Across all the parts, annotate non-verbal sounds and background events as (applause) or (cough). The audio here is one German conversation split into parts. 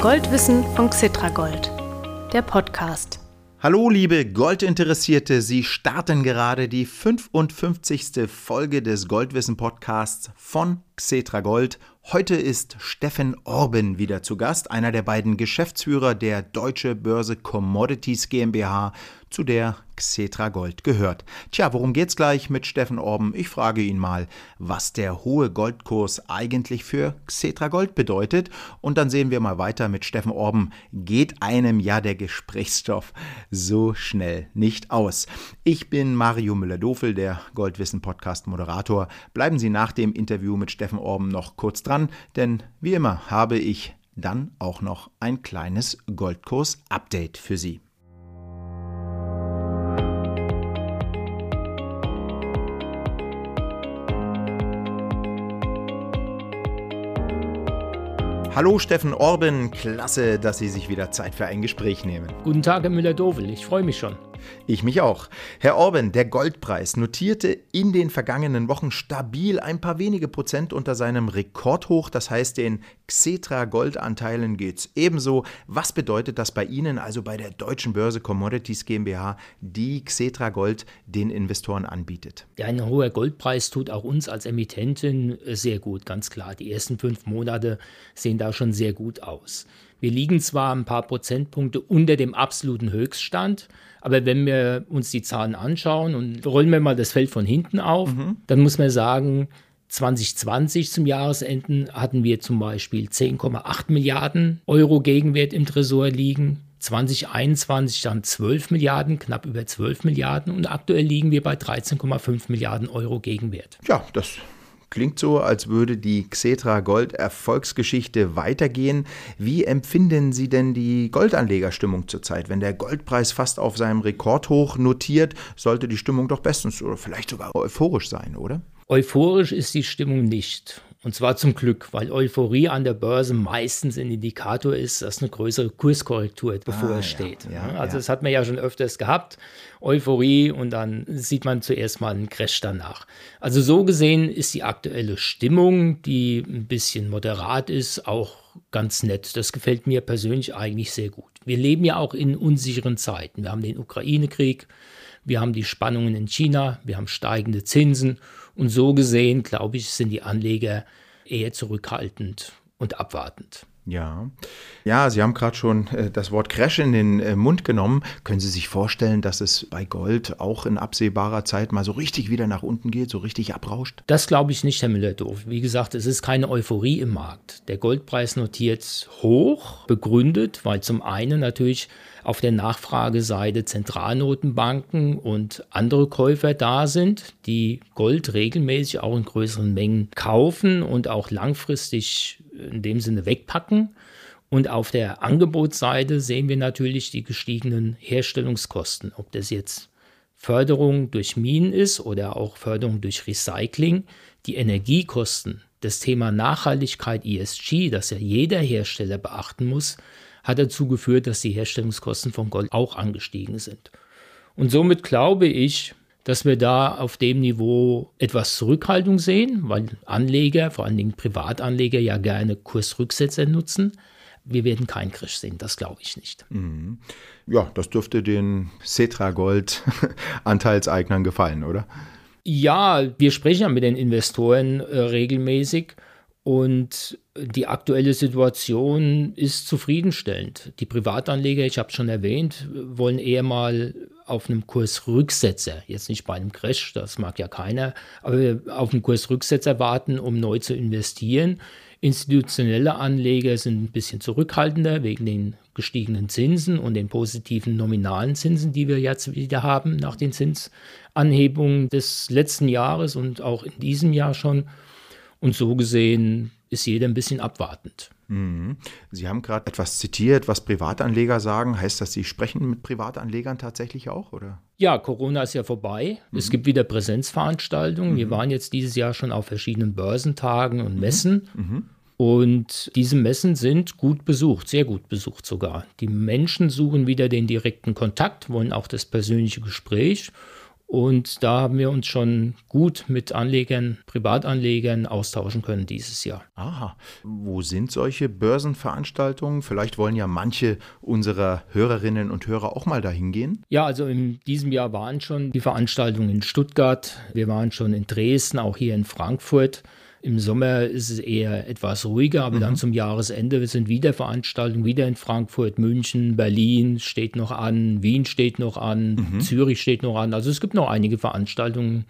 Goldwissen von Xitragold, der Podcast. Hallo liebe Goldinteressierte, Sie starten gerade die 55. Folge des Goldwissen Podcasts von Xetra Gold. Heute ist Steffen Orben wieder zu Gast, einer der beiden Geschäftsführer der Deutsche Börse Commodities GmbH, zu der Xetra Gold gehört. Tja, worum geht's gleich mit Steffen Orben? Ich frage ihn mal, was der hohe Goldkurs eigentlich für Xetra Gold bedeutet. Und dann sehen wir mal weiter mit Steffen Orben. Geht einem ja der Gesprächsstoff so schnell nicht aus. Ich bin Mario Müller-Dofel, der Goldwissen Podcast Moderator. Bleiben Sie nach dem Interview mit Steffen Orben noch kurz dran, denn wie immer habe ich dann auch noch ein kleines Goldkurs-Update für Sie. Hallo Steffen Orben, klasse, dass Sie sich wieder Zeit für ein Gespräch nehmen. Guten Tag, Herr Müller-Dowel, ich freue mich schon. Ich mich auch. Herr Orban, der Goldpreis notierte in den vergangenen Wochen stabil ein paar wenige Prozent unter seinem Rekordhoch. Das heißt, den Xetra Goldanteilen geht's ebenso. Was bedeutet das bei Ihnen, also bei der Deutschen Börse Commodities GmbH, die Xetra Gold den Investoren anbietet? Ja, ein hoher Goldpreis tut auch uns als Emittentin sehr gut, ganz klar. Die ersten fünf Monate sehen da schon sehr gut aus. Wir liegen zwar ein paar Prozentpunkte unter dem absoluten Höchststand, aber wenn wir uns die Zahlen anschauen und rollen wir mal das Feld von hinten auf, mhm. dann muss man sagen, 2020 zum Jahresende hatten wir zum Beispiel 10,8 Milliarden Euro Gegenwert im Tresor liegen. 2021 dann 12 Milliarden, knapp über 12 Milliarden und aktuell liegen wir bei 13,5 Milliarden Euro Gegenwert. Ja, das Klingt so, als würde die Xetra Gold Erfolgsgeschichte weitergehen. Wie empfinden Sie denn die Goldanlegerstimmung zurzeit? Wenn der Goldpreis fast auf seinem Rekordhoch notiert, sollte die Stimmung doch bestens oder vielleicht sogar euphorisch sein, oder? Euphorisch ist die Stimmung nicht. Und zwar zum Glück, weil Euphorie an der Börse meistens ein Indikator ist, dass eine größere Kurskorrektur bevorsteht. Ah, ja, ja, also ja. das hat man ja schon öfters gehabt. Euphorie und dann sieht man zuerst mal einen Crash danach. Also so gesehen ist die aktuelle Stimmung, die ein bisschen moderat ist, auch ganz nett. Das gefällt mir persönlich eigentlich sehr gut. Wir leben ja auch in unsicheren Zeiten. Wir haben den Ukraine-Krieg, wir haben die Spannungen in China, wir haben steigende Zinsen und so gesehen, glaube ich, sind die Anleger eher zurückhaltend und abwartend. Ja. Ja, Sie haben gerade schon äh, das Wort Crash in den äh, Mund genommen. Können Sie sich vorstellen, dass es bei Gold auch in absehbarer Zeit mal so richtig wieder nach unten geht, so richtig abrauscht? Das glaube ich nicht, Herr Müller-Doof. Wie gesagt, es ist keine Euphorie im Markt. Der Goldpreis notiert hoch, begründet, weil zum einen natürlich auf der Nachfrageseite Zentralnotenbanken und andere Käufer da sind, die Gold regelmäßig auch in größeren Mengen kaufen und auch langfristig in dem Sinne wegpacken. Und auf der Angebotsseite sehen wir natürlich die gestiegenen Herstellungskosten, ob das jetzt Förderung durch Minen ist oder auch Förderung durch Recycling. Die Energiekosten, das Thema Nachhaltigkeit ESG, das ja jeder Hersteller beachten muss, hat dazu geführt, dass die Herstellungskosten von Gold auch angestiegen sind. Und somit glaube ich, dass wir da auf dem Niveau etwas Zurückhaltung sehen, weil Anleger, vor allen Dingen Privatanleger, ja gerne Kursrücksätze nutzen. Wir werden keinen Crash sehen, das glaube ich nicht. Mhm. Ja, das dürfte den Cetra Gold (laughs) Anteilseignern gefallen, oder? Ja, wir sprechen ja mit den Investoren äh, regelmäßig und die aktuelle Situation ist zufriedenstellend. Die Privatanleger, ich habe es schon erwähnt, wollen eher mal auf einem Kursrücksetzer, jetzt nicht bei einem Crash, das mag ja keiner, aber auf einem Kursrücksetzer warten, um neu zu investieren. Institutionelle Anleger sind ein bisschen zurückhaltender wegen den gestiegenen Zinsen und den positiven nominalen Zinsen, die wir jetzt wieder haben nach den Zinsanhebungen des letzten Jahres und auch in diesem Jahr schon. Und so gesehen ist jeder ein bisschen abwartend. Mhm. Sie haben gerade etwas zitiert, was Privatanleger sagen. Heißt das, Sie sprechen mit Privatanlegern tatsächlich auch, oder? Ja, Corona ist ja vorbei. Mhm. Es gibt wieder Präsenzveranstaltungen. Mhm. Wir waren jetzt dieses Jahr schon auf verschiedenen Börsentagen und mhm. Messen. Mhm. Und diese Messen sind gut besucht, sehr gut besucht sogar. Die Menschen suchen wieder den direkten Kontakt, wollen auch das persönliche Gespräch. Und da haben wir uns schon gut mit Anlegern, Privatanlegern austauschen können dieses Jahr. Aha. Wo sind solche Börsenveranstaltungen? Vielleicht wollen ja manche unserer Hörerinnen und Hörer auch mal dahin gehen. Ja, also in diesem Jahr waren schon die Veranstaltungen in Stuttgart. Wir waren schon in Dresden, auch hier in Frankfurt. Im Sommer ist es eher etwas ruhiger, aber mhm. dann zum Jahresende sind wieder Veranstaltungen, wieder in Frankfurt, München, Berlin steht noch an, Wien steht noch an, mhm. Zürich steht noch an. Also es gibt noch einige Veranstaltungen,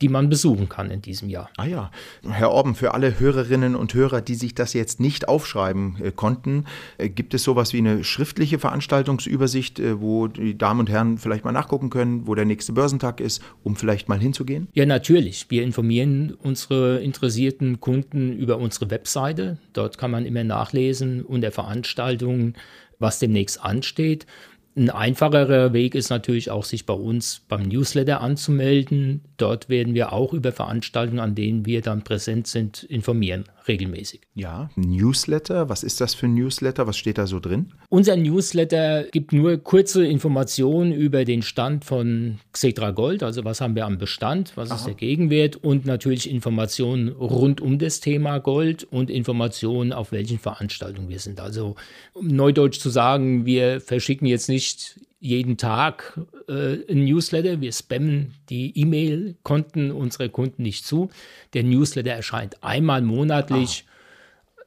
die man besuchen kann in diesem Jahr. Ah ja, Herr Orben, für alle Hörerinnen und Hörer, die sich das jetzt nicht aufschreiben äh, konnten, äh, gibt es sowas wie eine schriftliche Veranstaltungsübersicht, äh, wo die Damen und Herren vielleicht mal nachgucken können, wo der nächste Börsentag ist, um vielleicht mal hinzugehen? Ja, natürlich. Wir informieren unsere interessierten Kunden über unsere Webseite. Dort kann man immer nachlesen unter Veranstaltungen, was demnächst ansteht. Ein einfacherer Weg ist natürlich auch, sich bei uns beim Newsletter anzumelden. Dort werden wir auch über Veranstaltungen, an denen wir dann präsent sind, informieren, regelmäßig. Ja, Newsletter, was ist das für ein Newsletter? Was steht da so drin? Unser Newsletter gibt nur kurze Informationen über den Stand von Xetra Gold, also was haben wir am Bestand, was Aha. ist der Gegenwert und natürlich Informationen rund um das Thema Gold und Informationen, auf welchen Veranstaltungen wir sind. Also um neudeutsch zu sagen, wir verschicken jetzt nicht nicht jeden Tag äh, ein Newsletter. Wir spammen die E-Mail-Konten unserer Kunden nicht zu. Der Newsletter erscheint einmal monatlich. Ah.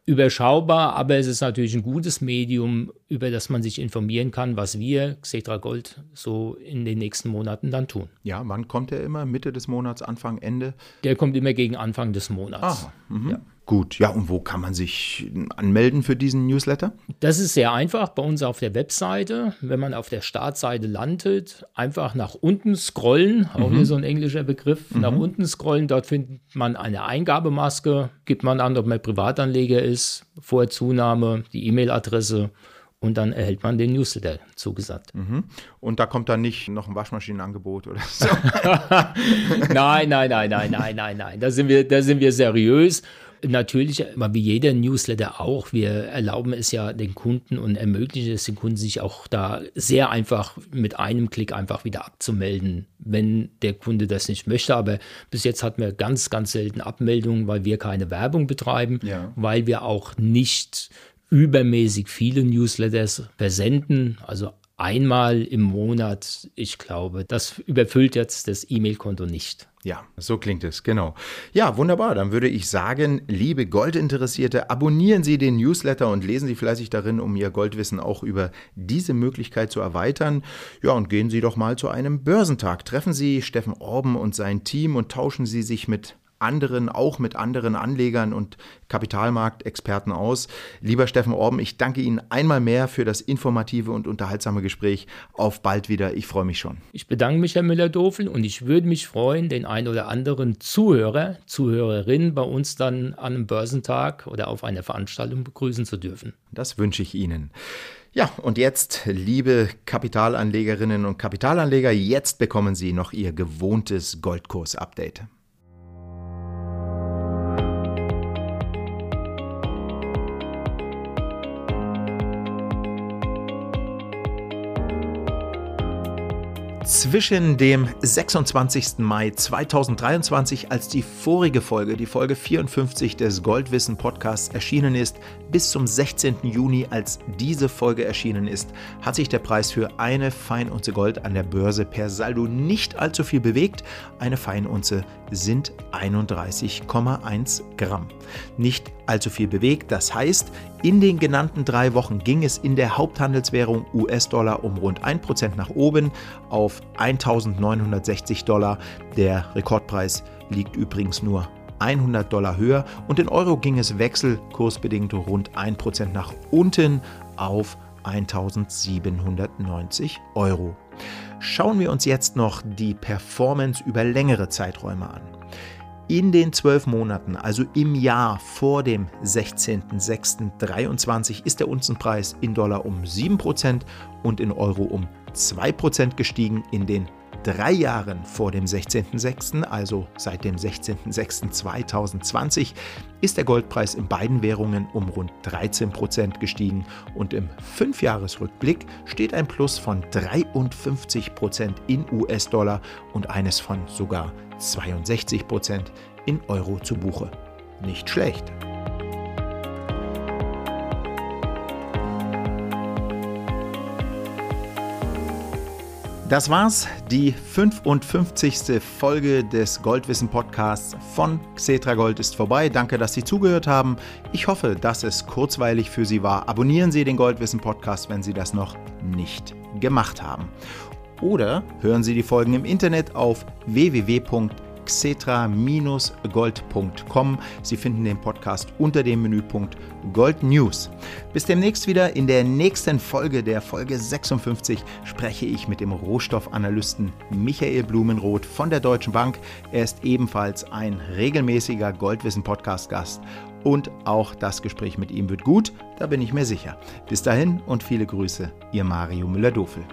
Überschaubar, aber es ist natürlich ein gutes Medium, über das man sich informieren kann, was wir, Xetra Gold, so in den nächsten Monaten dann tun. Ja, wann kommt er immer? Mitte des Monats, Anfang, Ende? Der kommt immer gegen Anfang des Monats. Ah, mhm. ja. Gut, ja, und wo kann man sich anmelden für diesen Newsletter? Das ist sehr einfach bei uns auf der Webseite. Wenn man auf der Startseite landet, einfach nach unten scrollen, auch mhm. hier so ein englischer Begriff, mhm. nach unten scrollen, dort findet man eine Eingabemaske, gibt man an, ob man Privatanleger ist, Vorzunahme, die E-Mail-Adresse und dann erhält man den Newsletter zugesandt. Mhm. Und da kommt dann nicht noch ein Waschmaschinenangebot oder so? (laughs) nein, nein, nein, nein, nein, nein, nein. Da sind wir, da sind wir seriös Natürlich, wie jeder Newsletter auch, wir erlauben es ja den Kunden und ermöglichen es den Kunden, sich auch da sehr einfach mit einem Klick einfach wieder abzumelden, wenn der Kunde das nicht möchte. Aber bis jetzt hatten wir ganz, ganz selten Abmeldungen, weil wir keine Werbung betreiben, ja. weil wir auch nicht übermäßig viele Newsletters versenden. Also einmal im Monat, ich glaube, das überfüllt jetzt das E-Mail-Konto nicht. Ja, so klingt es, genau. Ja, wunderbar. Dann würde ich sagen, liebe Goldinteressierte, abonnieren Sie den Newsletter und lesen Sie fleißig darin, um Ihr Goldwissen auch über diese Möglichkeit zu erweitern. Ja, und gehen Sie doch mal zu einem Börsentag. Treffen Sie Steffen Orben und sein Team und tauschen Sie sich mit anderen, auch mit anderen Anlegern und Kapitalmarktexperten aus. Lieber Steffen Orben, ich danke Ihnen einmal mehr für das informative und unterhaltsame Gespräch. Auf bald wieder. Ich freue mich schon. Ich bedanke mich, Herr Müller-Dofel, und ich würde mich freuen, den einen oder anderen Zuhörer, Zuhörerin bei uns dann an einem Börsentag oder auf einer Veranstaltung begrüßen zu dürfen. Das wünsche ich Ihnen. Ja, und jetzt, liebe Kapitalanlegerinnen und Kapitalanleger, jetzt bekommen Sie noch Ihr gewohntes Goldkurs-Update. Zwischen dem 26. Mai 2023, als die vorige Folge, die Folge 54 des Goldwissen Podcasts erschienen ist, bis zum 16. Juni, als diese Folge erschienen ist, hat sich der Preis für eine Feinunze Gold an der Börse per Saldo nicht allzu viel bewegt. Eine Feinunze sind 31,1 Gramm. Nicht allzu viel bewegt, das heißt, in den genannten drei Wochen ging es in der Haupthandelswährung US-Dollar um rund 1% nach oben auf 1960 Dollar. Der Rekordpreis liegt übrigens nur 100 Dollar höher und in Euro ging es wechselkursbedingt rund 1% nach unten auf 1790 Euro. Schauen wir uns jetzt noch die Performance über längere Zeiträume an. In den zwölf Monaten, also im Jahr vor dem 16.06.23, ist der Unzenpreis in Dollar um 7% und in Euro um 2% gestiegen. In den drei Jahren vor dem 16.06., also seit dem 16.06.2020, ist der Goldpreis in beiden Währungen um rund 13 Prozent gestiegen und im Fünfjahresrückblick steht ein Plus von 53 Prozent in US-Dollar und eines von sogar 62 Prozent in Euro zu Buche. Nicht schlecht. Das war's, die 55. Folge des Goldwissen Podcasts von Xetra Gold ist vorbei. Danke, dass Sie zugehört haben. Ich hoffe, dass es kurzweilig für Sie war. Abonnieren Sie den Goldwissen Podcast, wenn Sie das noch nicht gemacht haben. Oder hören Sie die Folgen im Internet auf www.xetra.com xetra-gold.com. Sie finden den Podcast unter dem Menüpunkt Gold News. Bis demnächst wieder in der nächsten Folge, der Folge 56, spreche ich mit dem Rohstoffanalysten Michael Blumenroth von der Deutschen Bank. Er ist ebenfalls ein regelmäßiger Goldwissen-Podcast-Gast und auch das Gespräch mit ihm wird gut, da bin ich mir sicher. Bis dahin und viele Grüße, Ihr Mario Müller-Dofel.